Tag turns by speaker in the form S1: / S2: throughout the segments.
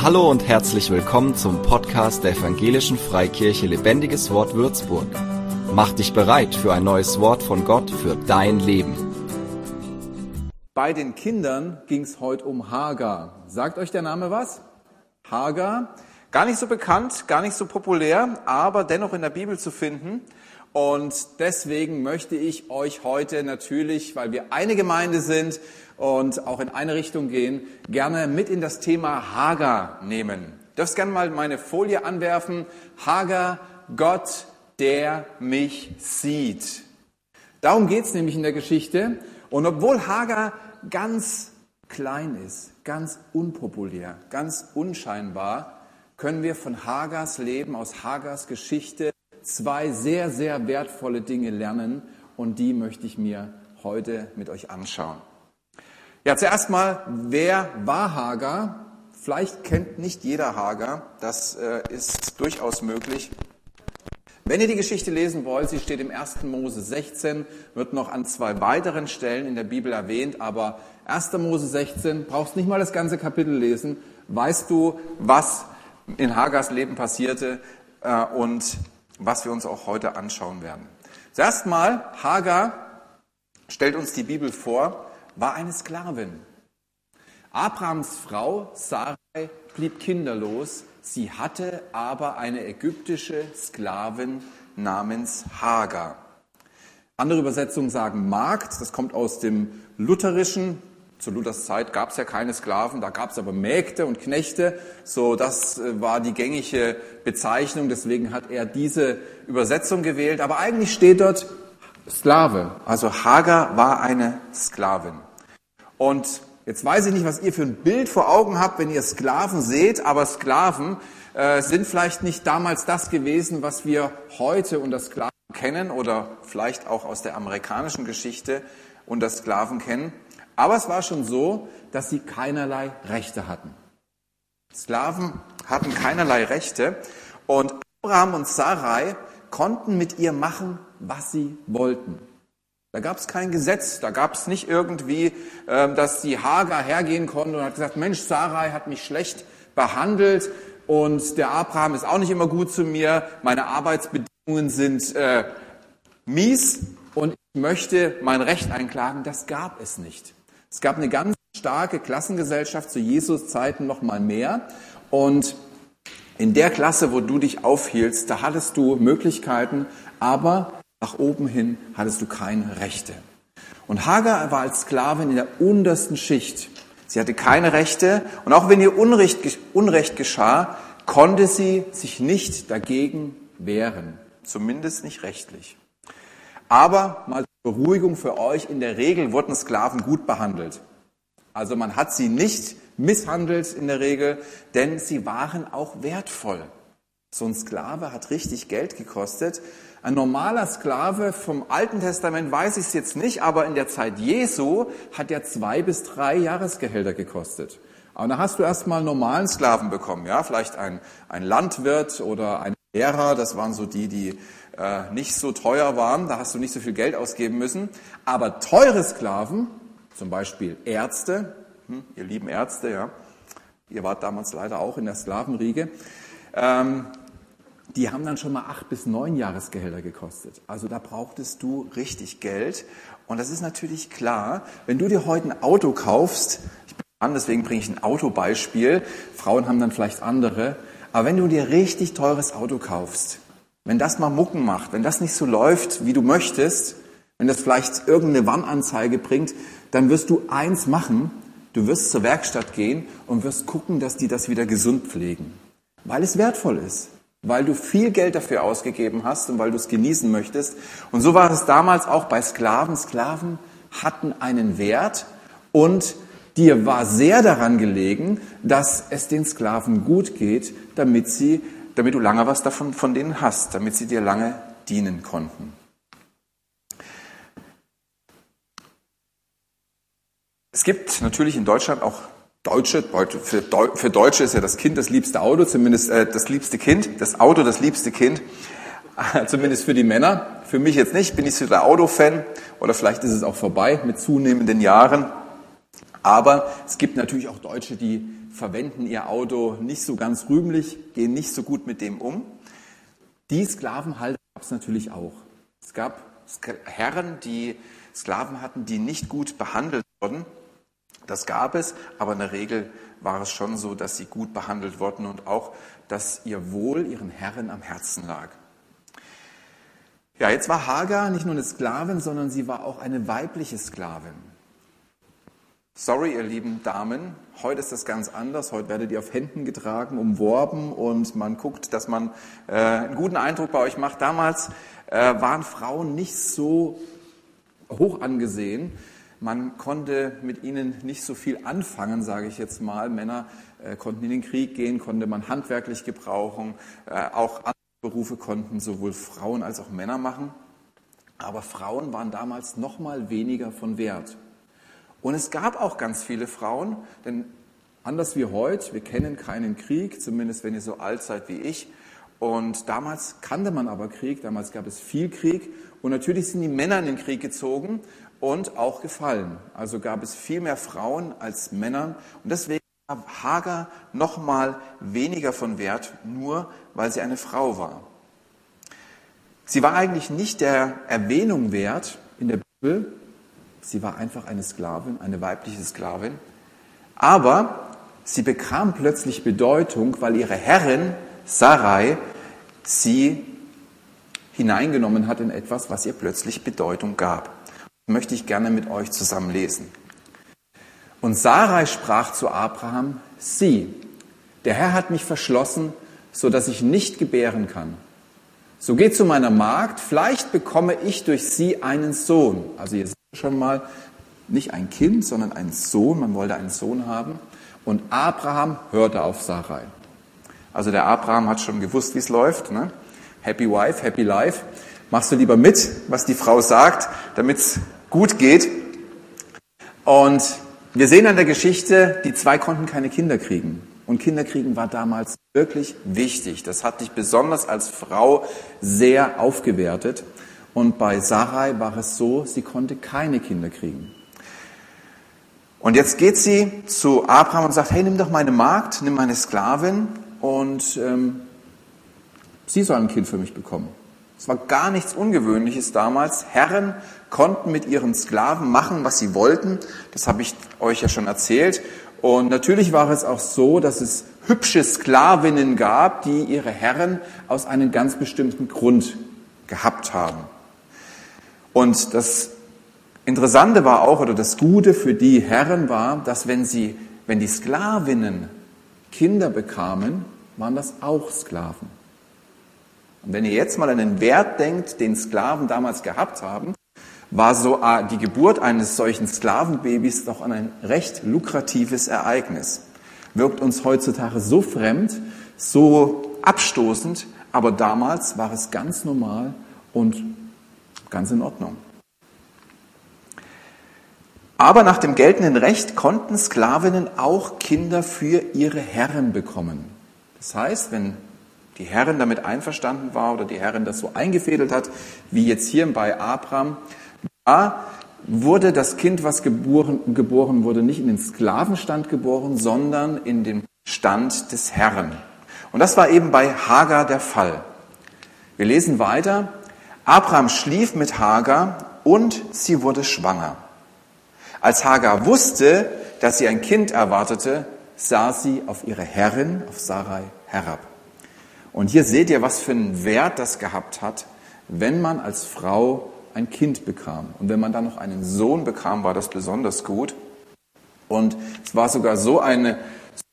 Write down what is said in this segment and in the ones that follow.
S1: Hallo und herzlich willkommen zum Podcast der Evangelischen Freikirche Lebendiges Wort Würzburg. Mach dich bereit für ein neues Wort von Gott für dein Leben.
S2: Bei den Kindern ging es heute um Hagar. Sagt euch der Name was? Hagar. Gar nicht so bekannt, gar nicht so populär, aber dennoch in der Bibel zu finden. Und deswegen möchte ich euch heute natürlich, weil wir eine Gemeinde sind und auch in eine Richtung gehen, gerne mit in das Thema Hagar nehmen. Du darfst gerne mal meine Folie anwerfen. Hagar, Gott, der mich sieht. Darum geht's nämlich in der Geschichte. Und obwohl Hagar ganz klein ist, ganz unpopulär, ganz unscheinbar, können wir von Hagars Leben, aus Hagars Geschichte zwei sehr, sehr wertvolle Dinge lernen und die möchte ich mir heute mit euch anschauen. Ja, zuerst mal, wer war Hagar? Vielleicht kennt nicht jeder Hagar, das äh, ist durchaus möglich. Wenn ihr die Geschichte lesen wollt, sie steht im 1. Mose 16, wird noch an zwei weiteren Stellen in der Bibel erwähnt, aber 1. Mose 16, brauchst nicht mal das ganze Kapitel lesen, weißt du, was in Hagars Leben passierte äh, und was wir uns auch heute anschauen werden. Zuerst mal, Hagar stellt uns die Bibel vor, war eine Sklavin. Abrahams Frau Sarai blieb kinderlos, sie hatte aber eine ägyptische Sklavin namens Hagar. Andere Übersetzungen sagen Magd, das kommt aus dem Lutherischen, zu Luthers Zeit gab es ja keine Sklaven, da gab es aber Mägde und Knechte. So, das äh, war die gängige Bezeichnung. Deswegen hat er diese Übersetzung gewählt. Aber eigentlich steht dort Sklave. Also Hagar war eine Sklavin. Und jetzt weiß ich nicht, was ihr für ein Bild vor Augen habt, wenn ihr Sklaven seht. Aber Sklaven äh, sind vielleicht nicht damals das gewesen, was wir heute unter Sklaven kennen oder vielleicht auch aus der amerikanischen Geschichte unter Sklaven kennen. Aber es war schon so, dass sie keinerlei Rechte hatten. Sklaven hatten keinerlei Rechte und Abraham und Sarai konnten mit ihr machen, was sie wollten. Da gab es kein Gesetz, da gab es nicht irgendwie, ähm, dass die Hagar hergehen konnte und hat gesagt, Mensch, Sarai hat mich schlecht behandelt und der Abraham ist auch nicht immer gut zu mir, meine Arbeitsbedingungen sind äh, mies und ich möchte mein Recht einklagen. Das gab es nicht. Es gab eine ganz starke Klassengesellschaft zu Jesus Zeiten noch mal mehr und in der Klasse, wo du dich aufhielst, da hattest du Möglichkeiten, aber nach oben hin hattest du keine Rechte. Und Hagar war als Sklavin in der untersten Schicht. Sie hatte keine Rechte und auch wenn ihr Unrecht, Unrecht geschah, konnte sie sich nicht dagegen wehren, zumindest nicht rechtlich. Aber mal Beruhigung für euch, in der Regel wurden Sklaven gut behandelt. Also man hat sie nicht misshandelt in der Regel, denn sie waren auch wertvoll. So ein Sklave hat richtig Geld gekostet. Ein normaler Sklave vom Alten Testament weiß ich es jetzt nicht, aber in der Zeit Jesu hat er zwei bis drei Jahresgehälter gekostet. Aber da hast du erstmal normalen Sklaven bekommen, ja, vielleicht ein, ein Landwirt oder ein Lehrer, das waren so die, die äh, nicht so teuer waren, da hast du nicht so viel Geld ausgeben müssen. Aber teure Sklaven, zum Beispiel Ärzte, hm, ihr lieben Ärzte, ja, ihr wart damals leider auch in der Sklavenriege, ähm, die haben dann schon mal acht bis neun Jahresgehälter gekostet. Also da brauchtest du richtig Geld. Und das ist natürlich klar, wenn du dir heute ein Auto kaufst, ich bin an, deswegen bringe ich ein Autobeispiel, Frauen haben dann vielleicht andere, aber wenn du dir richtig teures Auto kaufst, wenn das mal Mucken macht, wenn das nicht so läuft, wie du möchtest, wenn das vielleicht irgendeine Warnanzeige bringt, dann wirst du eins machen, du wirst zur Werkstatt gehen und wirst gucken, dass die das wieder gesund pflegen, weil es wertvoll ist, weil du viel Geld dafür ausgegeben hast und weil du es genießen möchtest. Und so war es damals auch bei Sklaven. Sklaven hatten einen Wert und dir war sehr daran gelegen, dass es den Sklaven gut geht, damit sie damit du lange was davon von denen hast, damit sie dir lange dienen konnten. Es gibt natürlich in Deutschland auch Deutsche, für Deutsche ist ja das Kind das liebste Auto, zumindest äh, das liebste Kind, das Auto das liebste Kind, zumindest für die Männer. Für mich jetzt nicht, bin ich so der Autofan oder vielleicht ist es auch vorbei mit zunehmenden Jahren. Aber es gibt natürlich auch Deutsche, die verwenden ihr Auto nicht so ganz rühmlich, gehen nicht so gut mit dem um. Die Sklavenhalter gab es natürlich auch. Es gab Herren, die Sklaven hatten, die nicht gut behandelt wurden. Das gab es, aber in der Regel war es schon so, dass sie gut behandelt wurden und auch, dass ihr Wohl ihren Herren am Herzen lag. Ja, jetzt war Hagar nicht nur eine Sklavin, sondern sie war auch eine weibliche Sklavin. Sorry, ihr lieben Damen, heute ist das ganz anders. Heute werdet ihr auf Händen getragen, umworben und man guckt, dass man äh, einen guten Eindruck bei euch macht. Damals äh, waren Frauen nicht so hoch angesehen. Man konnte mit ihnen nicht so viel anfangen, sage ich jetzt mal. Männer äh, konnten in den Krieg gehen, konnte man handwerklich gebrauchen. Äh, auch andere Berufe konnten sowohl Frauen als auch Männer machen. Aber Frauen waren damals noch mal weniger von Wert. Und es gab auch ganz viele Frauen, denn anders wie heute, wir kennen keinen Krieg, zumindest wenn ihr so alt seid wie ich. Und damals kannte man aber Krieg, damals gab es viel Krieg. Und natürlich sind die Männer in den Krieg gezogen und auch gefallen. Also gab es viel mehr Frauen als Männer. Und deswegen war Hagar noch mal weniger von Wert, nur weil sie eine Frau war. Sie war eigentlich nicht der Erwähnung wert in der Bibel, Sie war einfach eine Sklavin, eine weibliche Sklavin. Aber sie bekam plötzlich Bedeutung, weil ihre Herrin Sarai sie hineingenommen hat in etwas, was ihr plötzlich Bedeutung gab. Das möchte ich gerne mit euch zusammen lesen. Und Sarai sprach zu Abraham, sieh, der Herr hat mich verschlossen, so dass ich nicht gebären kann. So geh zu meiner Magd, vielleicht bekomme ich durch sie einen Sohn. Also ihr schon mal nicht ein Kind, sondern einen Sohn. Man wollte einen Sohn haben. Und Abraham hörte auf Sarai. Also der Abraham hat schon gewusst, wie es läuft. Ne? Happy Wife, Happy Life. Machst du lieber mit, was die Frau sagt, damit es gut geht. Und wir sehen an der Geschichte, die zwei konnten keine Kinder kriegen. Und Kinderkriegen war damals wirklich wichtig. Das hat dich besonders als Frau sehr aufgewertet. Und bei Sarai war es so, sie konnte keine Kinder kriegen. Und jetzt geht sie zu Abraham und sagt, hey, nimm doch meine Magd, nimm meine Sklavin und ähm, sie soll ein Kind für mich bekommen. Es war gar nichts Ungewöhnliches damals. Herren konnten mit ihren Sklaven machen, was sie wollten. Das habe ich euch ja schon erzählt. Und natürlich war es auch so, dass es hübsche Sklavinnen gab, die ihre Herren aus einem ganz bestimmten Grund gehabt haben. Und das Interessante war auch, oder das Gute für die Herren war, dass wenn sie, wenn die Sklavinnen Kinder bekamen, waren das auch Sklaven. Und wenn ihr jetzt mal an den Wert denkt, den Sklaven damals gehabt haben, war so ah, die Geburt eines solchen Sklavenbabys doch ein recht lukratives Ereignis. Wirkt uns heutzutage so fremd, so abstoßend, aber damals war es ganz normal und Ganz in Ordnung. Aber nach dem geltenden Recht konnten Sklavinnen auch Kinder für ihre Herren bekommen. Das heißt, wenn die Herrin damit einverstanden war oder die Herrin das so eingefädelt hat, wie jetzt hier bei Abraham, da wurde das Kind, was geboren, geboren wurde, nicht in den Sklavenstand geboren, sondern in den Stand des Herren. Und das war eben bei Hagar der Fall. Wir lesen weiter, Abraham schlief mit Hagar und sie wurde schwanger. Als Hagar wusste, dass sie ein Kind erwartete, sah sie auf ihre Herrin, auf Sarai, herab. Und hier seht ihr, was für einen Wert das gehabt hat, wenn man als Frau ein Kind bekam. Und wenn man dann noch einen Sohn bekam, war das besonders gut. Und es war sogar so eine,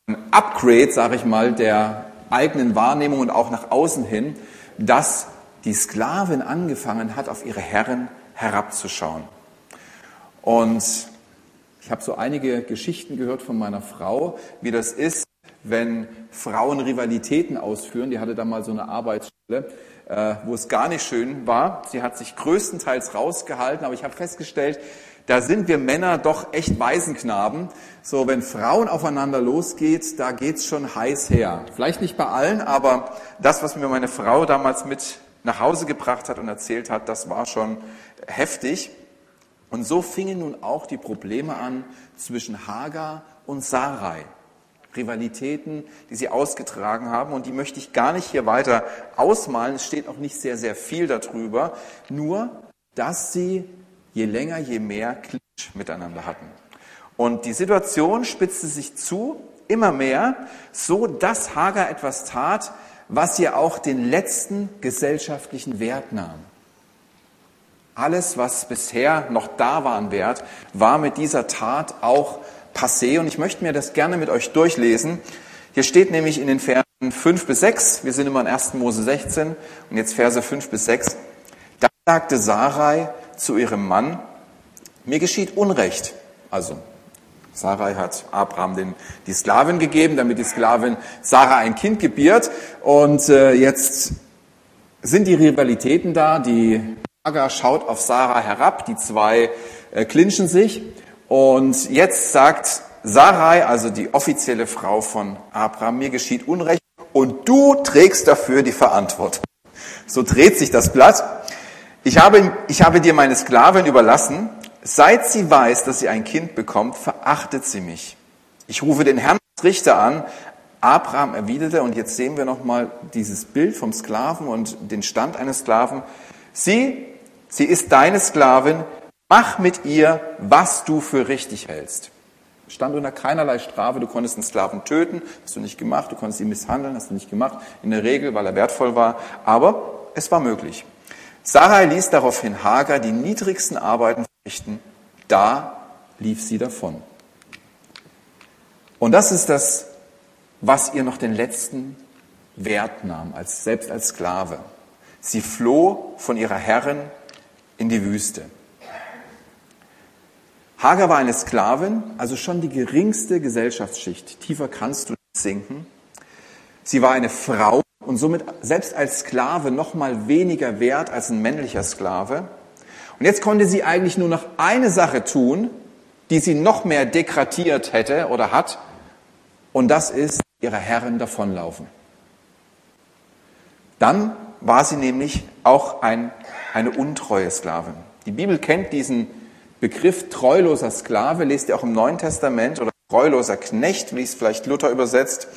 S2: ein Upgrade, sage ich mal, der eigenen Wahrnehmung und auch nach außen hin, dass die Sklavin angefangen hat, auf ihre Herren herabzuschauen. Und ich habe so einige Geschichten gehört von meiner Frau, wie das ist, wenn Frauen Rivalitäten ausführen. Die hatte da mal so eine Arbeitsstelle, wo es gar nicht schön war. Sie hat sich größtenteils rausgehalten, aber ich habe festgestellt, da sind wir Männer doch echt Waisenknaben. So, wenn Frauen aufeinander losgeht, da geht's schon heiß her. Vielleicht nicht bei allen, aber das, was mir meine Frau damals mit nach Hause gebracht hat und erzählt hat, das war schon heftig. Und so fingen nun auch die Probleme an zwischen Hagar und Sarai. Rivalitäten, die sie ausgetragen haben. Und die möchte ich gar nicht hier weiter ausmalen. Es steht auch nicht sehr, sehr viel darüber. Nur, dass sie je länger, je mehr Clinch miteinander hatten. Und die Situation spitzte sich zu, immer mehr, so dass Hagar etwas tat, was ihr auch den letzten gesellschaftlichen Wert nahm. Alles, was bisher noch da war an Wert, war mit dieser Tat auch passé. Und ich möchte mir das gerne mit euch durchlesen. Hier steht nämlich in den Versen 5 bis 6, wir sind immer in 1. Mose 16 und jetzt Verse 5 bis 6. Da sagte Sarai zu ihrem Mann, mir geschieht Unrecht. Also, Sarai hat Abraham den, die Sklavin gegeben, damit die Sklavin Sarah ein Kind gebiert. Und äh, jetzt sind die Rivalitäten da. Die Hagar schaut auf Sarah herab, die zwei äh, clinchen sich. Und jetzt sagt Sarai, also die offizielle Frau von Abraham, mir geschieht Unrecht und du trägst dafür die Verantwortung. So dreht sich das Blatt. Ich habe, ich habe dir meine Sklavin überlassen. Seit sie weiß, dass sie ein Kind bekommt, verachtet sie mich. Ich rufe den Herrn Richter an. Abraham erwiderte, und jetzt sehen wir nochmal dieses Bild vom Sklaven und den Stand eines Sklaven. Sie, sie ist deine Sklavin, Mach mit ihr, was du für richtig hältst. Stand unter keinerlei Strafe. Du konntest einen Sklaven töten, hast du nicht gemacht. Du konntest ihn misshandeln, hast du nicht gemacht. In der Regel, weil er wertvoll war. Aber es war möglich. Sarai ließ daraufhin Hagar die niedrigsten Arbeiten verrichten. Da lief sie davon. Und das ist das, was ihr noch den letzten Wert nahm, als, selbst als Sklave. Sie floh von ihrer Herrin in die Wüste. Hagar war eine Sklavin, also schon die geringste Gesellschaftsschicht. Tiefer kannst du nicht sinken. Sie war eine Frau und somit selbst als Sklave noch mal weniger wert als ein männlicher Sklave. Und jetzt konnte sie eigentlich nur noch eine Sache tun, die sie noch mehr degradiert hätte oder hat, und das ist ihrer Herren davonlaufen. Dann war sie nämlich auch ein, eine untreue Sklavin. Die Bibel kennt diesen Begriff treuloser Sklave lest ihr auch im Neuen Testament oder treuloser Knecht, wie es vielleicht Luther übersetzt.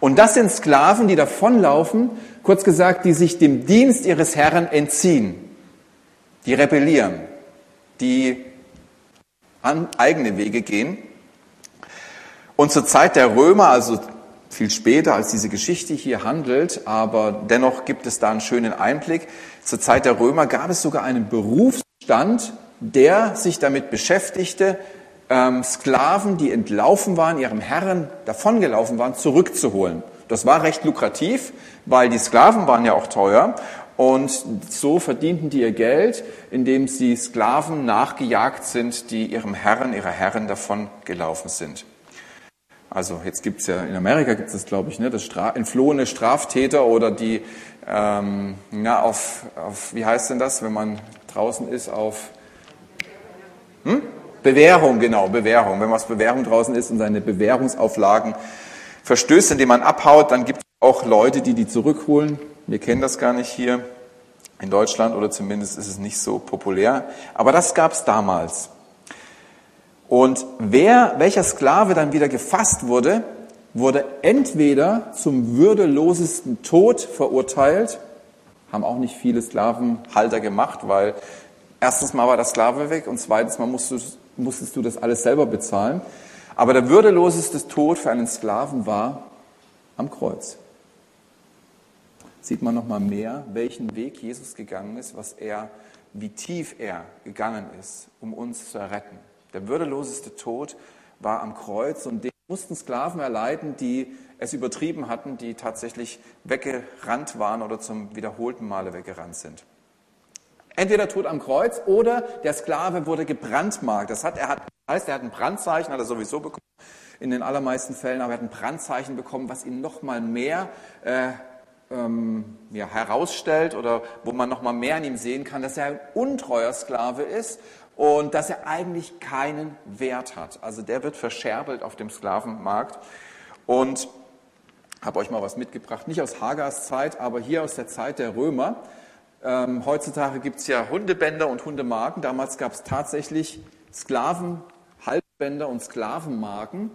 S2: Und das sind Sklaven, die davonlaufen, kurz gesagt, die sich dem Dienst ihres Herrn entziehen, die rebellieren, die an eigene Wege gehen. Und zur Zeit der Römer, also viel später als diese Geschichte hier handelt, aber dennoch gibt es da einen schönen Einblick. Zur Zeit der Römer gab es sogar einen Berufsstand der sich damit beschäftigte, ähm, Sklaven, die entlaufen waren, ihrem Herren davongelaufen waren, zurückzuholen. Das war recht lukrativ, weil die Sklaven waren ja auch teuer und so verdienten die ihr Geld, indem sie Sklaven nachgejagt sind, die ihrem Herren, ihrer Herren davongelaufen sind. Also jetzt gibt's ja, in Amerika gibt es glaube ich, ne, das Stra entflohene Straftäter oder die, ähm, na, auf, auf, wie heißt denn das, wenn man draußen ist, auf hm? Bewährung, genau, Bewährung. Wenn was Bewährung draußen ist und seine Bewährungsauflagen verstößt, indem man abhaut, dann gibt es auch Leute, die die zurückholen. Wir kennen das gar nicht hier in Deutschland oder zumindest ist es nicht so populär. Aber das gab es damals. Und wer, welcher Sklave dann wieder gefasst wurde, wurde entweder zum würdelosesten Tod verurteilt, haben auch nicht viele Sklavenhalter gemacht, weil Erstens mal war der Sklave weg und zweitens mal musstest, musstest du das alles selber bezahlen. Aber der würdeloseste Tod für einen Sklaven war am Kreuz. Sieht man noch mal mehr, welchen Weg Jesus gegangen ist, was er, wie tief er gegangen ist, um uns zu erretten. Der würdeloseste Tod war am Kreuz und den mussten Sklaven erleiden, die es übertrieben hatten, die tatsächlich weggerannt waren oder zum wiederholten Male weggerannt sind. Entweder Tod am Kreuz oder der Sklave wurde gebrandmarkt. Das hat, er hat, heißt, er hat ein Brandzeichen, hat er sowieso bekommen, in den allermeisten Fällen, aber er hat ein Brandzeichen bekommen, was ihn noch mal mehr äh, ähm, ja, herausstellt oder wo man noch mal mehr an ihm sehen kann, dass er ein untreuer Sklave ist und dass er eigentlich keinen Wert hat. Also der wird verscherbelt auf dem Sklavenmarkt und habe euch mal was mitgebracht, nicht aus Hagars Zeit, aber hier aus der Zeit der Römer. Ähm, heutzutage gibt es ja Hundebänder und Hundemarken. Damals gab es tatsächlich Sklavenhalsbänder und Sklavenmarken.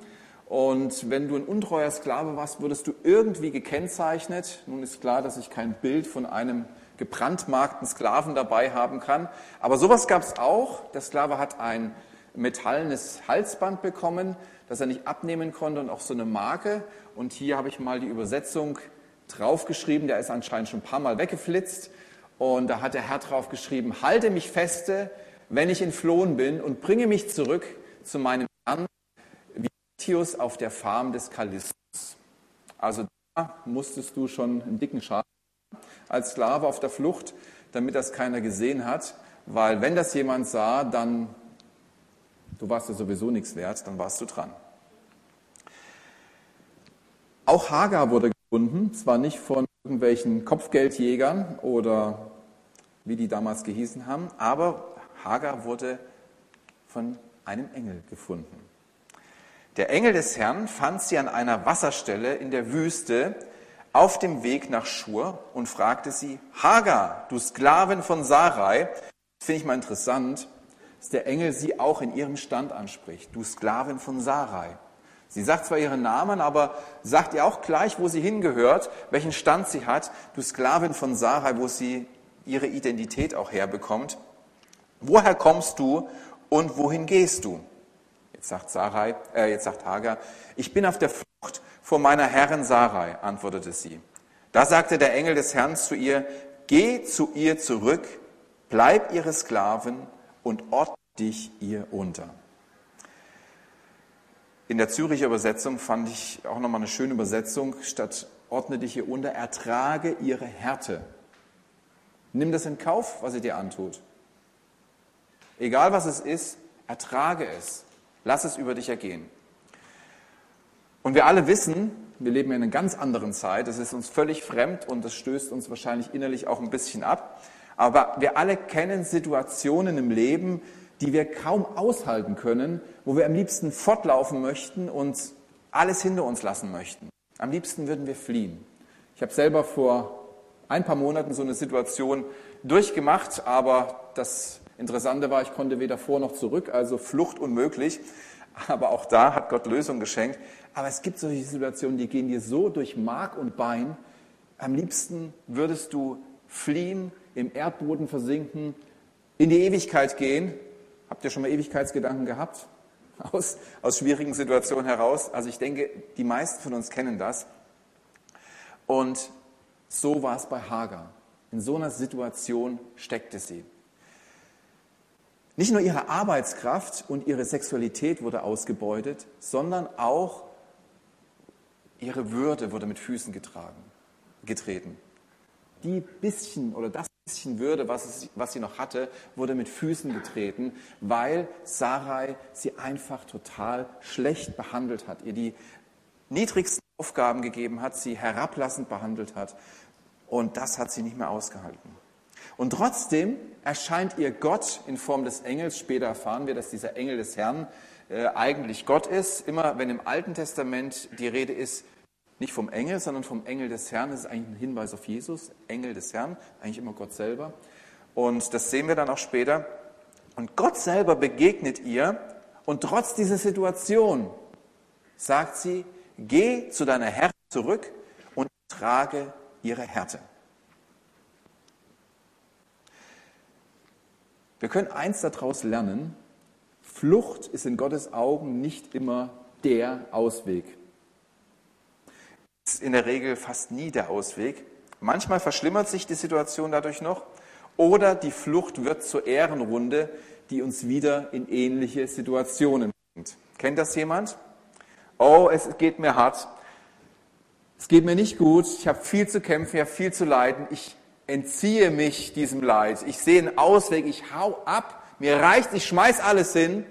S2: Und wenn du ein untreuer Sklave warst, wurdest du irgendwie gekennzeichnet. Nun ist klar, dass ich kein Bild von einem gebrandmarkten Sklaven dabei haben kann. Aber sowas gab es auch. Der Sklave hat ein metallenes Halsband bekommen, das er nicht abnehmen konnte und auch so eine Marke. Und hier habe ich mal die Übersetzung draufgeschrieben. Der ist anscheinend schon ein paar Mal weggeflitzt. Und da hat der Herr draufgeschrieben, halte mich feste, wenn ich entflohen bin und bringe mich zurück zu meinem Herrn, wie Tius auf der Farm des Kalistus. Also da musstest du schon einen dicken Schaden als Sklave auf der Flucht, damit das keiner gesehen hat, weil wenn das jemand sah, dann, du warst ja sowieso nichts wert, dann warst du dran. Auch Hagar wurde gefunden, zwar nicht von irgendwelchen Kopfgeldjägern oder wie die damals gehießen haben, aber Hagar wurde von einem Engel gefunden. Der Engel des Herrn fand sie an einer Wasserstelle in der Wüste auf dem Weg nach Schur und fragte sie, Hagar, du Sklavin von Sarai, das finde ich mal interessant, dass der Engel sie auch in ihrem Stand anspricht, du Sklavin von Sarai. Sie sagt zwar ihren Namen, aber sagt ihr auch gleich, wo sie hingehört, welchen Stand sie hat, du Sklavin von Sarai, wo sie ihre Identität auch herbekommt. Woher kommst du und wohin gehst du? Jetzt sagt Sarai, äh, jetzt sagt Hagar, ich bin auf der Flucht vor meiner Herrin Sarai, antwortete sie. Da sagte der Engel des Herrn zu ihr, geh zu ihr zurück, bleib ihre Sklavin und ordne dich ihr unter. In der Züricher Übersetzung fand ich auch nochmal eine schöne Übersetzung, statt ordne dich ihr unter, ertrage ihre Härte. Nimm das in Kauf, was sie dir antut. Egal was es ist, ertrage es. Lass es über dich ergehen. Und wir alle wissen, wir leben in einer ganz anderen Zeit, es ist uns völlig fremd und das stößt uns wahrscheinlich innerlich auch ein bisschen ab. Aber wir alle kennen Situationen im Leben, die wir kaum aushalten können, wo wir am liebsten fortlaufen möchten und alles hinter uns lassen möchten. Am liebsten würden wir fliehen. Ich habe selber vor ein paar Monaten so eine Situation durchgemacht, aber das Interessante war, ich konnte weder vor noch zurück, also Flucht unmöglich. Aber auch da hat Gott Lösung geschenkt. Aber es gibt solche Situationen, die gehen dir so durch Mark und Bein. Am liebsten würdest du fliehen, im Erdboden versinken, in die Ewigkeit gehen. Habt ihr schon mal Ewigkeitsgedanken gehabt? Aus, aus schwierigen Situationen heraus. Also ich denke, die meisten von uns kennen das. Und so war es bei Hagar. In so einer Situation steckte sie. Nicht nur ihre Arbeitskraft und ihre Sexualität wurde ausgebeutet, sondern auch ihre Würde wurde mit Füßen getragen, getreten. Die bisschen oder das bisschen Würde, was, es, was sie noch hatte, wurde mit Füßen getreten, weil Sarai sie einfach total schlecht behandelt hat, ihr die niedrigsten Aufgaben gegeben hat, sie herablassend behandelt hat. Und das hat sie nicht mehr ausgehalten. Und trotzdem erscheint ihr Gott in Form des Engels. Später erfahren wir, dass dieser Engel des Herrn äh, eigentlich Gott ist. Immer wenn im Alten Testament die Rede ist, nicht vom Engel, sondern vom Engel des Herrn, das ist eigentlich ein Hinweis auf Jesus. Engel des Herrn, eigentlich immer Gott selber. Und das sehen wir dann auch später. Und Gott selber begegnet ihr und trotz dieser Situation sagt sie, geh zu deiner Herrin zurück und trage ihre Härte. Wir können eins daraus lernen, Flucht ist in Gottes Augen nicht immer der Ausweg. Ist in der Regel fast nie der Ausweg. Manchmal verschlimmert sich die Situation dadurch noch oder die Flucht wird zur Ehrenrunde, die uns wieder in ähnliche Situationen bringt. Kennt das jemand? Oh, es geht mir hart. Es geht mir nicht gut. Ich habe viel zu kämpfen, ich habe viel zu leiden. Ich entziehe mich diesem Leid. Ich sehe einen Ausweg, ich hau ab, mir reicht, ich schmeiß alles hin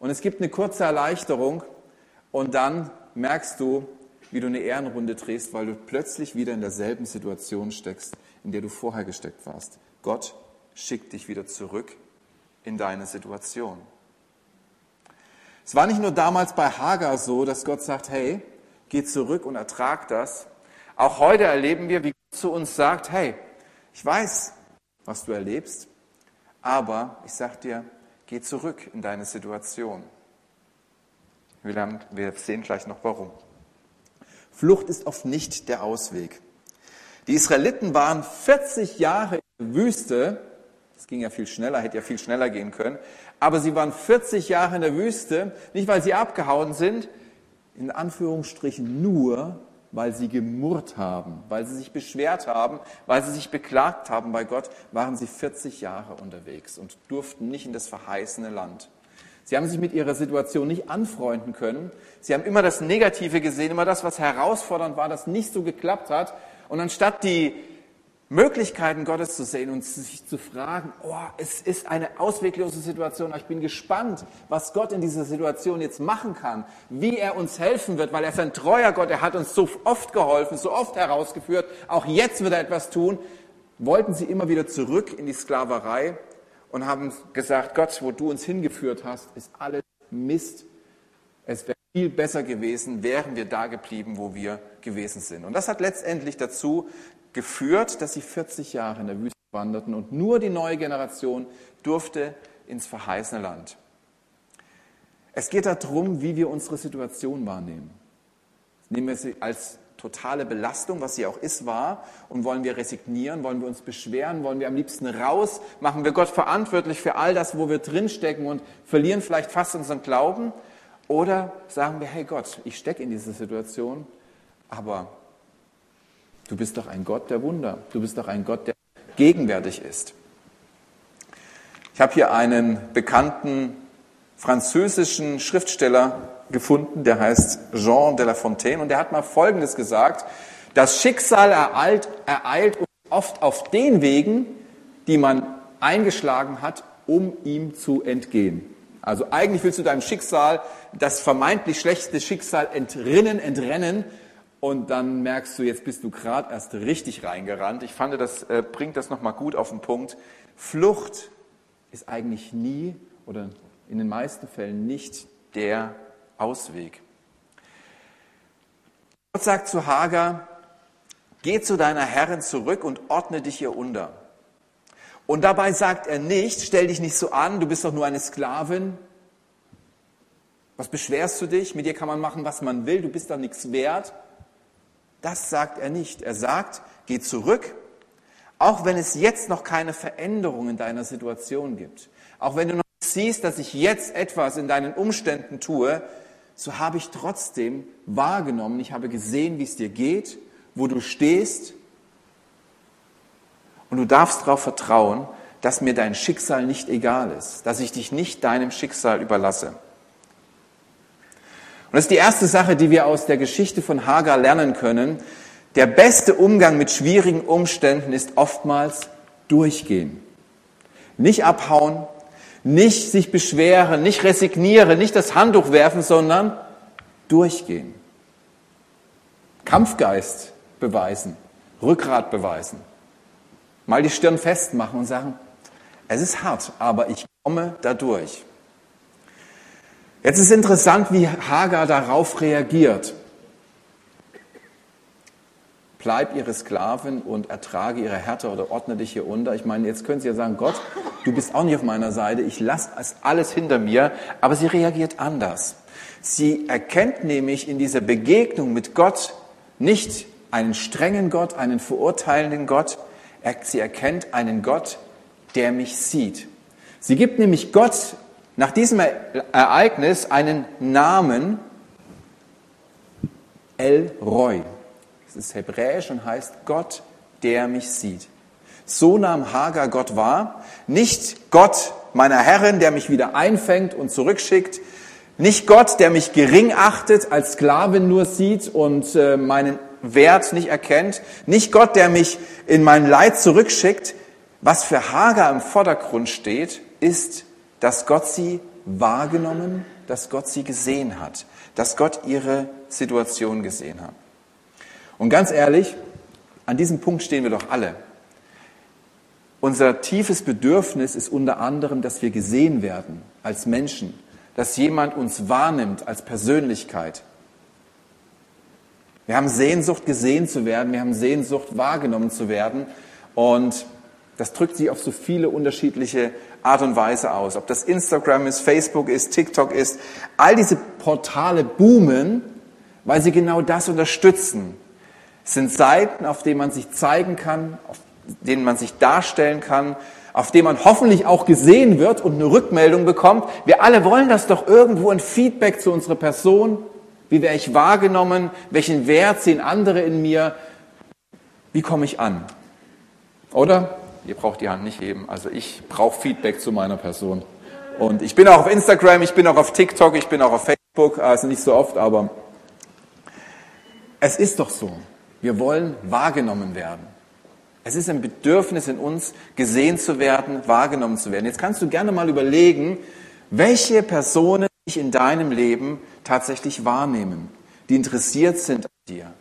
S2: und es gibt eine kurze Erleichterung und dann merkst du, wie du eine Ehrenrunde drehst, weil du plötzlich wieder in derselben Situation steckst, in der du vorher gesteckt warst. Gott schickt dich wieder zurück in deine Situation. Es war nicht nur damals bei Hagar so, dass Gott sagt, hey, geh zurück und ertrag das. Auch heute erleben wir, wie Gott zu uns sagt, hey, ich weiß, was du erlebst, aber ich sage dir, geh zurück in deine Situation. Wir, sehen gleich noch warum. Flucht ist oft nicht der Ausweg. Die Israeliten waren 40 Jahre in der Wüste. Das ging ja viel schneller, hätte ja viel schneller gehen können. Aber sie waren 40 Jahre in der Wüste, nicht weil sie abgehauen sind, in Anführungsstrichen nur, weil sie gemurrt haben, weil sie sich beschwert haben, weil sie sich beklagt haben bei Gott, waren sie 40 Jahre unterwegs und durften nicht in das verheißene Land. Sie haben sich mit ihrer Situation nicht anfreunden können. Sie haben immer das Negative gesehen, immer das, was herausfordernd war, das nicht so geklappt hat. Und anstatt die Möglichkeiten Gottes zu sehen und sich zu fragen, oh, es ist eine ausweglose Situation, ich bin gespannt, was Gott in dieser Situation jetzt machen kann, wie er uns helfen wird, weil er ist ein treuer Gott, er hat uns so oft geholfen, so oft herausgeführt, auch jetzt wird er etwas tun, wollten sie immer wieder zurück in die Sklaverei und haben gesagt, Gott, wo du uns hingeführt hast, ist alles Mist. Es wäre viel besser gewesen, wären wir da geblieben, wo wir gewesen sind. Und das hat letztendlich dazu geführt, dass sie 40 Jahre in der Wüste wanderten und nur die neue Generation durfte ins verheißene Land. Es geht darum, wie wir unsere Situation wahrnehmen. Nehmen wir sie als totale Belastung, was sie auch ist, wahr? Und wollen wir resignieren, wollen wir uns beschweren, wollen wir am liebsten raus, machen wir Gott verantwortlich für all das, wo wir drinstecken und verlieren vielleicht fast unseren Glauben? Oder sagen wir, hey Gott, ich stecke in dieser Situation, aber Du bist doch ein Gott der Wunder. Du bist doch ein Gott, der gegenwärtig ist. Ich habe hier einen bekannten französischen Schriftsteller gefunden, der heißt Jean de La Fontaine, und der hat mal Folgendes gesagt. Das Schicksal ereilt, ereilt uns oft auf den Wegen, die man eingeschlagen hat, um ihm zu entgehen. Also eigentlich willst du deinem Schicksal, das vermeintlich schlechte Schicksal entrinnen, entrennen, und dann merkst du, jetzt bist du gerade erst richtig reingerannt. Ich fand, das äh, bringt das nochmal gut auf den Punkt. Flucht ist eigentlich nie oder in den meisten Fällen nicht der Ausweg. Gott sagt zu Hagar, geh zu deiner Herrin zurück und ordne dich ihr unter. Und dabei sagt er nicht, stell dich nicht so an, du bist doch nur eine Sklavin. Was beschwerst du dich? Mit dir kann man machen, was man will, du bist doch nichts wert. Das sagt er nicht. Er sagt, geh zurück, auch wenn es jetzt noch keine Veränderung in deiner Situation gibt. Auch wenn du noch siehst, dass ich jetzt etwas in deinen Umständen tue, so habe ich trotzdem wahrgenommen, ich habe gesehen, wie es dir geht, wo du stehst. Und du darfst darauf vertrauen, dass mir dein Schicksal nicht egal ist, dass ich dich nicht deinem Schicksal überlasse. Und das ist die erste Sache, die wir aus der Geschichte von Hagar lernen können. Der beste Umgang mit schwierigen Umständen ist oftmals durchgehen. Nicht abhauen, nicht sich beschweren, nicht resignieren, nicht das Handtuch werfen, sondern durchgehen. Kampfgeist beweisen, Rückgrat beweisen. Mal die Stirn festmachen und sagen, es ist hart, aber ich komme da durch. Jetzt ist interessant, wie Hagar darauf reagiert. Bleib ihre Sklavin und ertrage ihre Härte oder ordne dich hier unter. Ich meine, jetzt können Sie ja sagen, Gott, du bist auch nicht auf meiner Seite, ich lasse es alles hinter mir. Aber sie reagiert anders. Sie erkennt nämlich in dieser Begegnung mit Gott nicht einen strengen Gott, einen verurteilenden Gott. Sie erkennt einen Gott, der mich sieht. Sie gibt nämlich Gott nach diesem Ereignis einen Namen El Roy. Das ist hebräisch und heißt Gott, der mich sieht. So nahm Hagar Gott wahr. Nicht Gott meiner Herrin, der mich wieder einfängt und zurückschickt. Nicht Gott, der mich gering achtet, als Sklavin nur sieht und äh, meinen Wert nicht erkennt. Nicht Gott, der mich in mein Leid zurückschickt. Was für Hagar im Vordergrund steht, ist dass Gott sie wahrgenommen, dass Gott sie gesehen hat, dass Gott ihre Situation gesehen hat. Und ganz ehrlich, an diesem Punkt stehen wir doch alle. Unser tiefes Bedürfnis ist unter anderem, dass wir gesehen werden als Menschen, dass jemand uns wahrnimmt als Persönlichkeit. Wir haben Sehnsucht, gesehen zu werden, wir haben Sehnsucht, wahrgenommen zu werden. Und Das drückt sich auf so viele unterschiedliche Art und Weise aus. Ob das Instagram ist, Facebook ist, TikTok ist. All diese Portale boomen, weil sie genau das unterstützen. Es sind Seiten, auf denen man sich zeigen kann, auf denen man sich darstellen kann, auf denen man hoffentlich auch gesehen wird und eine Rückmeldung bekommt. Wir alle wollen das doch irgendwo ein Feedback zu unserer Person. Wie werde ich wahrgenommen? Welchen Wert sehen andere in mir? Wie komme ich an? Oder? Ihr braucht die Hand nicht heben. Also ich brauche Feedback zu meiner Person. Und ich bin auch auf Instagram, ich bin auch auf TikTok, ich bin auch auf Facebook, also nicht so oft, aber es ist doch so. Wir wollen wahrgenommen werden. Es ist ein Bedürfnis in uns, gesehen zu werden, wahrgenommen zu werden. Jetzt kannst du gerne mal überlegen, welche Personen dich in deinem Leben tatsächlich wahrnehmen, die interessiert sind an dir,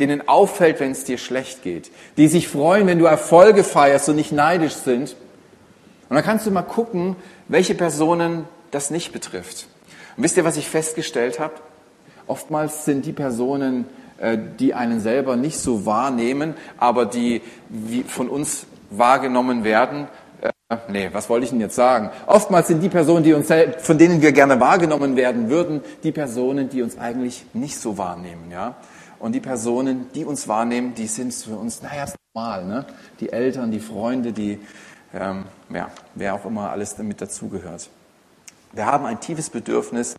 S2: denen auffällt, wenn es dir schlecht geht, die sich freuen, wenn du Erfolge feierst und nicht neidisch sind. Und dann kannst du mal gucken, welche Personen das nicht betrifft. Und wisst ihr, was ich festgestellt habe? Oftmals sind die Personen, äh, die einen selber nicht so wahrnehmen, aber die von uns wahrgenommen werden. Äh, nee, was wollte ich denn jetzt sagen? Oftmals sind die Personen, die uns, von denen wir gerne wahrgenommen werden würden, die Personen, die uns eigentlich nicht so wahrnehmen, ja. Und die Personen, die uns wahrnehmen, die sind für uns, naja, ist normal, ne? Die Eltern, die Freunde, die, ähm, ja, wer auch immer alles damit dazugehört. Wir haben ein tiefes Bedürfnis,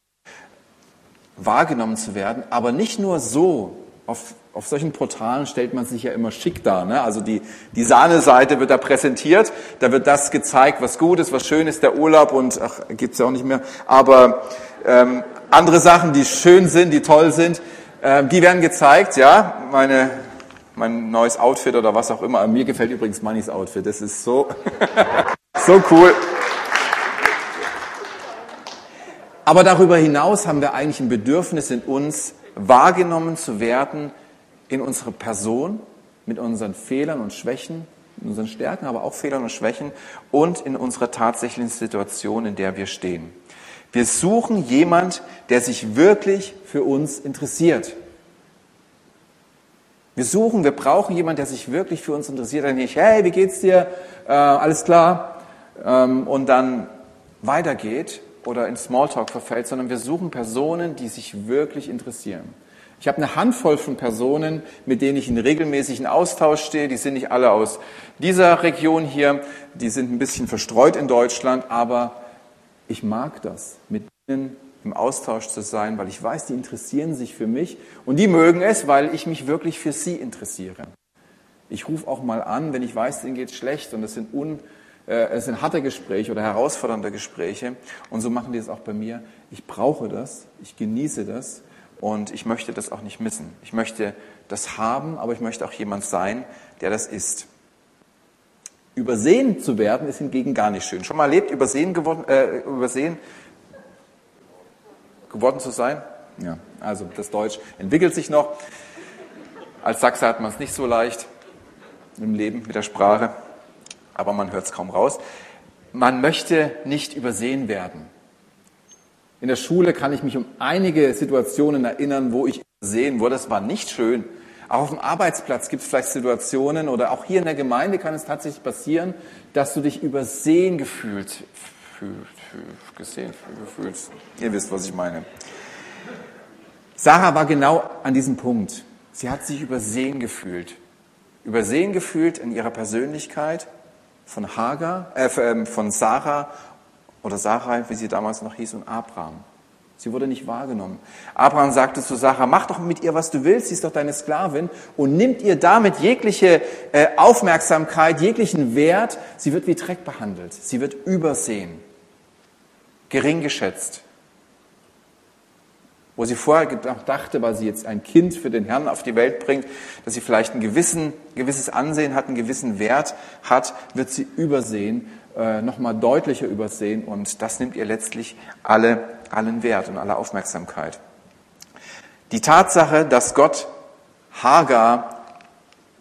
S2: wahrgenommen zu werden, aber nicht nur so. Auf, auf solchen Portalen stellt man sich ja immer schick dar. Ne? Also die, die Sahneseite wird da präsentiert, da wird das gezeigt, was gut ist, was schön ist, der Urlaub und ach, gibt's ja auch nicht mehr. Aber ähm, andere Sachen, die schön sind, die toll sind, ähm, die werden gezeigt, ja, meine, mein neues Outfit oder was auch immer. Mir gefällt übrigens Mannys Outfit, das ist so, so cool. Aber darüber hinaus haben wir eigentlich ein Bedürfnis in uns, wahrgenommen zu werden in unserer Person, mit unseren Fehlern und Schwächen, in unseren Stärken, aber auch Fehlern und Schwächen und in unserer tatsächlichen Situation, in der wir stehen. Wir suchen jemand, der sich wirklich für uns interessiert. Wir suchen, wir brauchen jemanden, der sich wirklich für uns interessiert, der nicht, hey, wie geht's dir? Äh, alles klar? Ähm, und dann weitergeht oder in Smalltalk verfällt, sondern wir suchen Personen, die sich wirklich interessieren. Ich habe eine Handvoll von Personen, mit denen ich in regelmäßigen Austausch stehe. Die sind nicht alle aus dieser Region hier, die sind ein bisschen verstreut in Deutschland, aber ich mag das, mit ihnen im Austausch zu sein, weil ich weiß, die interessieren sich für mich und die mögen es, weil ich mich wirklich für sie interessiere. Ich rufe auch mal an, wenn ich weiß, denen geht schlecht und es sind, un, äh, es sind harte Gespräche oder herausfordernde Gespräche. Und so machen die es auch bei mir. Ich brauche das, ich genieße das und ich möchte das auch nicht missen. Ich möchte das haben, aber ich möchte auch jemand sein, der das ist. Übersehen zu werden ist hingegen gar nicht schön. Schon mal erlebt, übersehen geworden, äh, übersehen geworden zu sein? Ja, also das Deutsch entwickelt sich noch. Als Sachse hat man es nicht so leicht im Leben mit der Sprache, aber man hört es kaum raus. Man möchte nicht übersehen werden. In der Schule kann ich mich um einige Situationen erinnern, wo ich übersehen wurde. Das war nicht schön. Auch auf dem Arbeitsplatz gibt es vielleicht Situationen oder auch hier in der Gemeinde kann es tatsächlich passieren, dass du dich übersehen gefühlt, fühlt, gesehen fühlst. Ihr wisst, was ich meine. Sarah war genau an diesem Punkt. Sie hat sich übersehen gefühlt. Übersehen gefühlt in ihrer Persönlichkeit von Hagar, äh, von Sarah oder Sarai, wie sie damals noch hieß, und Abraham. Sie wurde nicht wahrgenommen. Abraham sagte zu Sarah, mach doch mit ihr, was du willst, sie ist doch deine Sklavin und nimmt ihr damit jegliche äh, Aufmerksamkeit, jeglichen Wert. Sie wird wie Dreck behandelt. Sie wird übersehen, gering geschätzt. Wo sie vorher dachte, weil sie jetzt ein Kind für den Herrn auf die Welt bringt, dass sie vielleicht ein gewissen, gewisses Ansehen hat, einen gewissen Wert hat, wird sie übersehen, äh, nochmal deutlicher übersehen und das nimmt ihr letztlich alle allen Wert und alle Aufmerksamkeit. Die Tatsache, dass Gott Hagar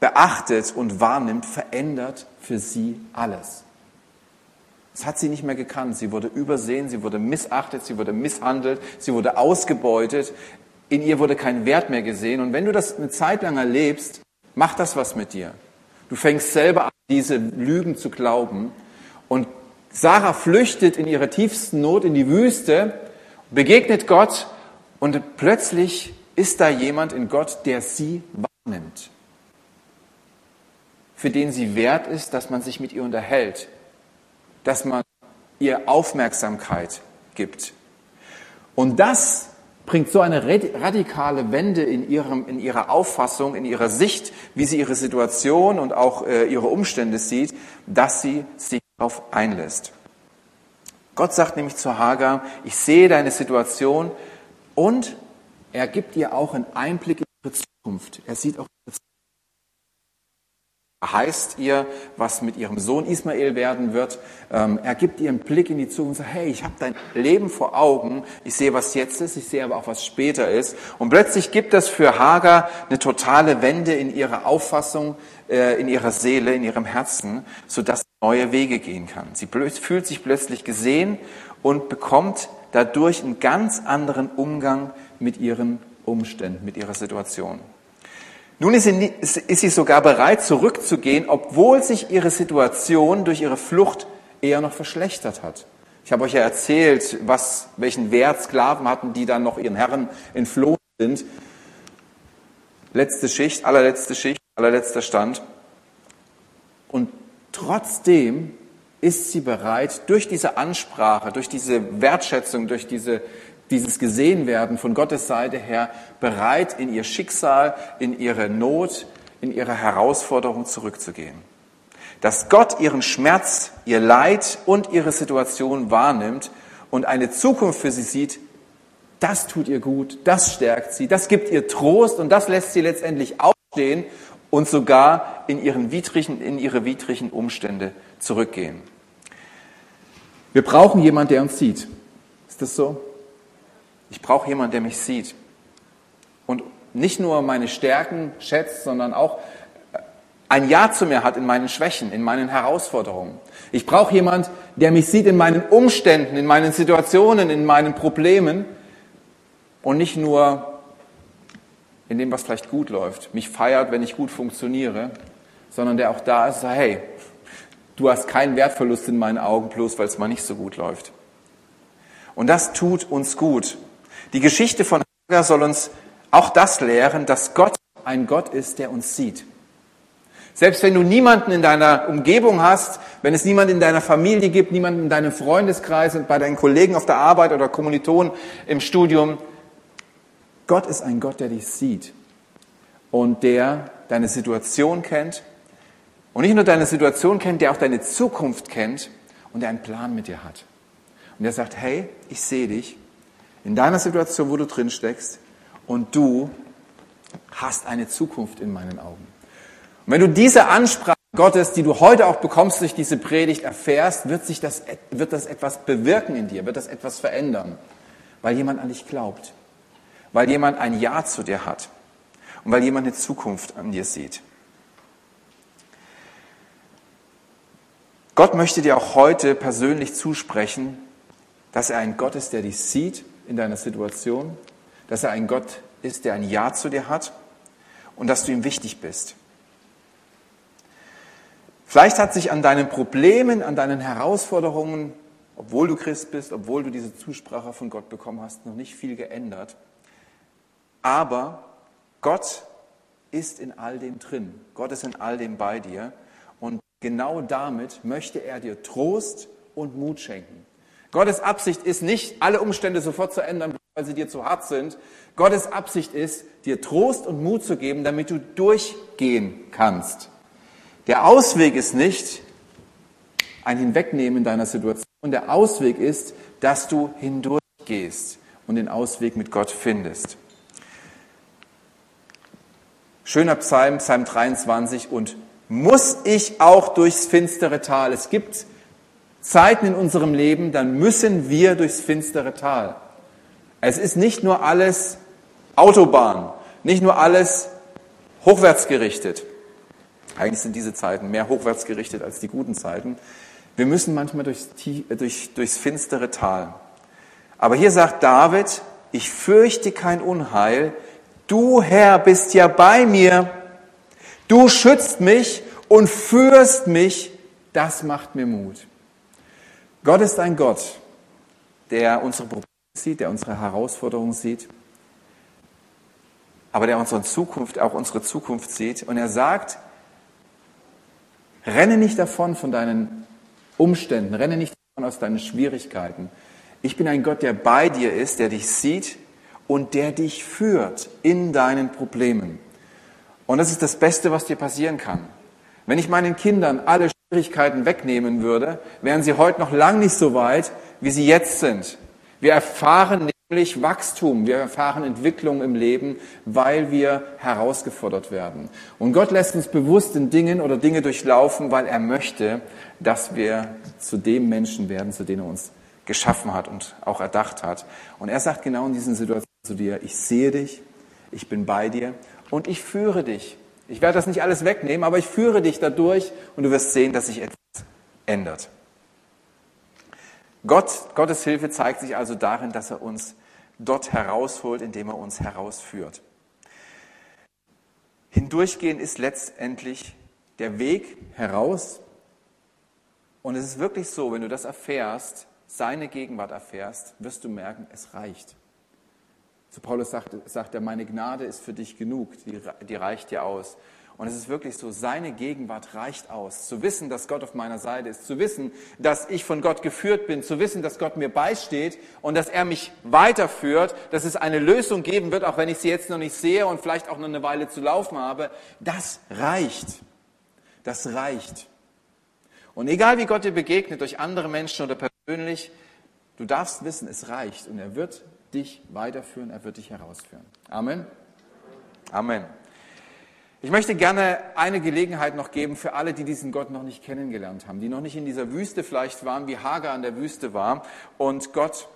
S2: beachtet und wahrnimmt, verändert für sie alles. Das hat sie nicht mehr gekannt. Sie wurde übersehen, sie wurde missachtet, sie wurde misshandelt, sie wurde ausgebeutet. In ihr wurde kein Wert mehr gesehen. Und wenn du das eine Zeit lang erlebst, macht das was mit dir. Du fängst selber an, diese Lügen zu glauben. Und Sarah flüchtet in ihrer tiefsten Not in die Wüste, begegnet Gott und plötzlich ist da jemand in Gott, der sie wahrnimmt, für den sie wert ist, dass man sich mit ihr unterhält, dass man ihr Aufmerksamkeit gibt. Und das bringt so eine radikale Wende in, ihrem, in ihrer Auffassung, in ihrer Sicht, wie sie ihre Situation und auch äh, ihre Umstände sieht, dass sie sich darauf einlässt. Gott sagt nämlich zu Hagar, ich sehe deine Situation und er gibt ihr auch einen Einblick in ihre Zukunft. Er sieht auch heißt ihr, was mit ihrem Sohn Ismael werden wird. Ähm, er gibt ihr einen Blick in die Zukunft und sagt, hey, ich habe dein Leben vor Augen. Ich sehe, was jetzt ist, ich sehe aber auch, was später ist. Und plötzlich gibt es für Hagar eine totale Wende in ihrer Auffassung, äh, in ihrer Seele, in ihrem Herzen, sodass sie neue Wege gehen kann. Sie fühlt sich plötzlich gesehen und bekommt dadurch einen ganz anderen Umgang mit ihren Umständen, mit ihrer Situation. Nun ist sie, ist sie sogar bereit, zurückzugehen, obwohl sich ihre Situation durch ihre Flucht eher noch verschlechtert hat. Ich habe euch ja erzählt, was, welchen Wert Sklaven hatten, die dann noch ihren Herren entflohen sind. Letzte Schicht, allerletzte Schicht, allerletzter Stand. Und trotzdem ist sie bereit, durch diese Ansprache, durch diese Wertschätzung, durch diese dieses Gesehenwerden von Gottes Seite her bereit, in ihr Schicksal, in ihre Not, in ihre Herausforderung zurückzugehen. Dass Gott ihren Schmerz, ihr Leid und ihre Situation wahrnimmt und eine Zukunft für sie sieht, das tut ihr gut, das stärkt sie, das gibt ihr Trost und das lässt sie letztendlich aufstehen und sogar in, ihren widrigen, in ihre widrigen Umstände zurückgehen. Wir brauchen jemanden, der uns sieht. Ist das so? Ich brauche jemanden, der mich sieht. Und nicht nur meine Stärken schätzt, sondern auch ein Ja zu mir hat in meinen Schwächen, in meinen Herausforderungen. Ich brauche jemanden, der mich sieht in meinen Umständen, in meinen Situationen, in meinen Problemen und nicht nur in dem, was vielleicht gut läuft, mich feiert, wenn ich gut funktioniere, sondern der auch da ist, sagt, hey, du hast keinen Wertverlust in meinen Augen, bloß weil es mal nicht so gut läuft. Und das tut uns gut. Die Geschichte von Hagar soll uns auch das lehren, dass Gott ein Gott ist, der uns sieht. Selbst wenn du niemanden in deiner Umgebung hast, wenn es niemanden in deiner Familie gibt, niemanden in deinem Freundeskreis und bei deinen Kollegen auf der Arbeit oder Kommilitonen im Studium, Gott ist ein Gott, der dich sieht und der deine Situation kennt und nicht nur deine Situation kennt, der auch deine Zukunft kennt und der einen Plan mit dir hat. Und der sagt, hey, ich sehe dich in deiner Situation, wo du drin steckst, und du hast eine Zukunft in meinen Augen. Und wenn du diese Ansprache Gottes, die du heute auch bekommst durch diese Predigt, erfährst, wird sich das, wird das etwas bewirken in dir, wird das etwas verändern, weil jemand an dich glaubt, weil jemand ein Ja zu dir hat und weil jemand eine Zukunft an dir sieht. Gott möchte dir auch heute persönlich zusprechen, dass er ein Gott ist, der dich sieht in deiner Situation, dass er ein Gott ist, der ein Ja zu dir hat und dass du ihm wichtig bist. Vielleicht hat sich an deinen Problemen, an deinen Herausforderungen, obwohl du Christ bist, obwohl du diese Zusprache von Gott bekommen hast, noch nicht viel geändert. Aber Gott ist in all dem drin. Gott ist in all dem bei dir. Und genau damit möchte er dir Trost und Mut schenken. Gottes Absicht ist nicht, alle Umstände sofort zu ändern, weil sie dir zu hart sind. Gottes Absicht ist, dir Trost und Mut zu geben, damit du durchgehen kannst. Der Ausweg ist nicht ein Hinwegnehmen deiner Situation. Der Ausweg ist, dass du hindurchgehst und den Ausweg mit Gott findest. Schöner Psalm, Psalm 23. Und muss ich auch durchs finstere Tal? Es gibt Zeiten in unserem Leben, dann müssen wir durchs finstere Tal. Es ist nicht nur alles Autobahn, nicht nur alles hochwärts gerichtet. Eigentlich sind diese Zeiten mehr hochwärts gerichtet als die guten Zeiten. Wir müssen manchmal durchs, durch, durchs finstere Tal. Aber hier sagt David, ich fürchte kein Unheil, du Herr bist ja bei mir, du schützt mich und führst mich, das macht mir Mut. Gott ist ein Gott, der unsere Probleme sieht, der unsere Herausforderungen sieht, aber der unsere Zukunft, auch unsere Zukunft sieht. Und er sagt, renne nicht davon von deinen Umständen, renne nicht davon aus deinen Schwierigkeiten. Ich bin ein Gott, der bei dir ist, der dich sieht und der dich führt in deinen Problemen. Und das ist das Beste, was dir passieren kann. Wenn ich meinen Kindern alle Schwierigkeiten wegnehmen würde, wären sie heute noch lang nicht so weit, wie sie jetzt sind. Wir erfahren nämlich Wachstum, wir erfahren Entwicklung im Leben, weil wir herausgefordert werden. Und Gott lässt uns bewusst in Dingen oder Dinge durchlaufen, weil er möchte, dass wir zu dem Menschen werden, zu dem er uns geschaffen hat und auch erdacht hat. Und er sagt genau in diesen Situationen zu dir, ich sehe dich, ich bin bei dir und ich führe dich ich werde das nicht alles wegnehmen, aber ich führe dich dadurch und du wirst sehen, dass sich etwas ändert. Gott, Gottes Hilfe zeigt sich also darin, dass er uns dort herausholt, indem er uns herausführt. Hindurchgehen ist letztendlich der Weg heraus. Und es ist wirklich so, wenn du das erfährst, seine Gegenwart erfährst, wirst du merken, es reicht. Zu Paulus sagt, sagt er, meine Gnade ist für dich genug, die, die reicht dir aus. Und es ist wirklich so, seine Gegenwart reicht aus. Zu wissen, dass Gott auf meiner Seite ist, zu wissen, dass ich von Gott geführt bin, zu wissen, dass Gott mir beisteht und dass er mich weiterführt, dass es eine Lösung geben wird, auch wenn ich sie jetzt noch nicht sehe und vielleicht auch noch eine Weile zu laufen habe, das reicht. Das reicht. Und egal wie Gott dir begegnet, durch andere Menschen oder persönlich, du darfst wissen, es reicht und er wird dich weiterführen, er wird dich herausführen. Amen. Amen. Ich möchte gerne eine Gelegenheit noch geben für alle, die diesen Gott noch nicht kennengelernt haben, die noch nicht in dieser Wüste vielleicht waren, wie Hagar in der Wüste war und Gott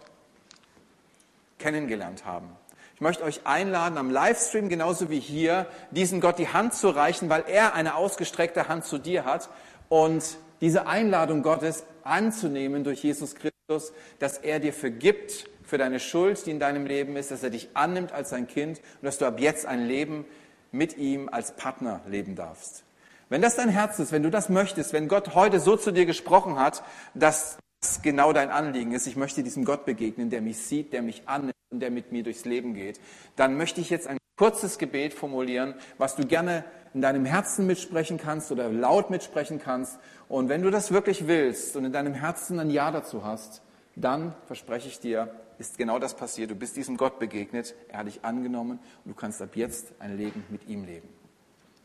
S2: kennengelernt haben. Ich möchte euch einladen, am Livestream genauso wie hier, diesen Gott die Hand zu reichen, weil er eine ausgestreckte Hand zu dir hat und diese Einladung Gottes anzunehmen durch Jesus Christus, dass er dir vergibt für deine Schuld, die in deinem Leben ist, dass er dich annimmt als sein Kind und dass du ab jetzt ein Leben mit ihm als Partner leben darfst. Wenn das dein Herz ist, wenn du das möchtest, wenn Gott heute so zu dir gesprochen hat, dass das genau dein Anliegen ist, ich möchte diesem Gott begegnen, der mich sieht, der mich annimmt und der mit mir durchs Leben geht, dann möchte ich jetzt ein kurzes Gebet formulieren, was du gerne in deinem Herzen mitsprechen kannst oder laut mitsprechen kannst. Und wenn du das wirklich willst und in deinem Herzen ein Ja dazu hast, dann verspreche ich dir, ist genau das passiert. Du bist diesem Gott begegnet, er hat dich angenommen und du kannst ab jetzt ein Leben mit ihm leben.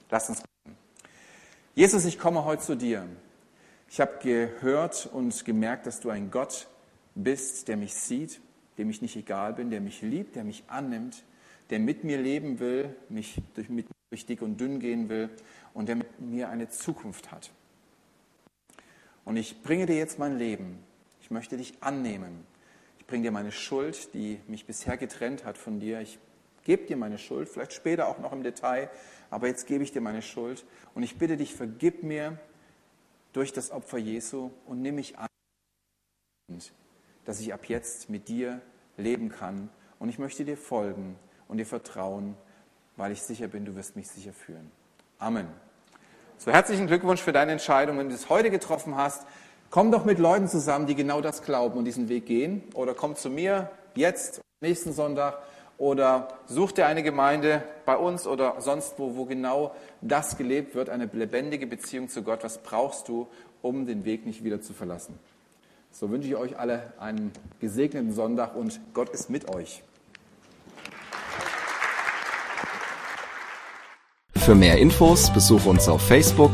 S2: Lass uns beten. Jesus, ich komme heute zu dir. Ich habe gehört und gemerkt, dass du ein Gott bist, der mich sieht, dem ich nicht egal bin, der mich liebt, der mich annimmt, der mit mir leben will, mich durch, mit, durch dick und dünn gehen will und der mit mir eine Zukunft hat. Und ich bringe dir jetzt mein Leben. Ich möchte dich annehmen bringe dir meine Schuld, die mich bisher getrennt hat von dir. Ich gebe dir meine Schuld, vielleicht später auch noch im Detail, aber jetzt gebe ich dir meine Schuld. Und ich bitte dich, vergib mir durch das Opfer Jesu und nimm mich an, dass ich ab jetzt mit dir leben kann. Und ich möchte dir folgen und dir vertrauen, weil ich sicher bin, du wirst mich sicher führen. Amen. So herzlichen Glückwunsch für deine Entscheidung, wenn du es heute getroffen hast. Komm doch mit Leuten zusammen, die genau das glauben und diesen Weg gehen. Oder komm zu mir jetzt, nächsten Sonntag. Oder such dir eine Gemeinde bei uns oder sonst wo, wo genau das gelebt wird, eine lebendige Beziehung zu Gott. Was brauchst du, um den Weg nicht wieder zu verlassen? So wünsche ich euch alle einen gesegneten Sonntag und Gott ist mit euch.
S1: Für mehr Infos besuche uns auf Facebook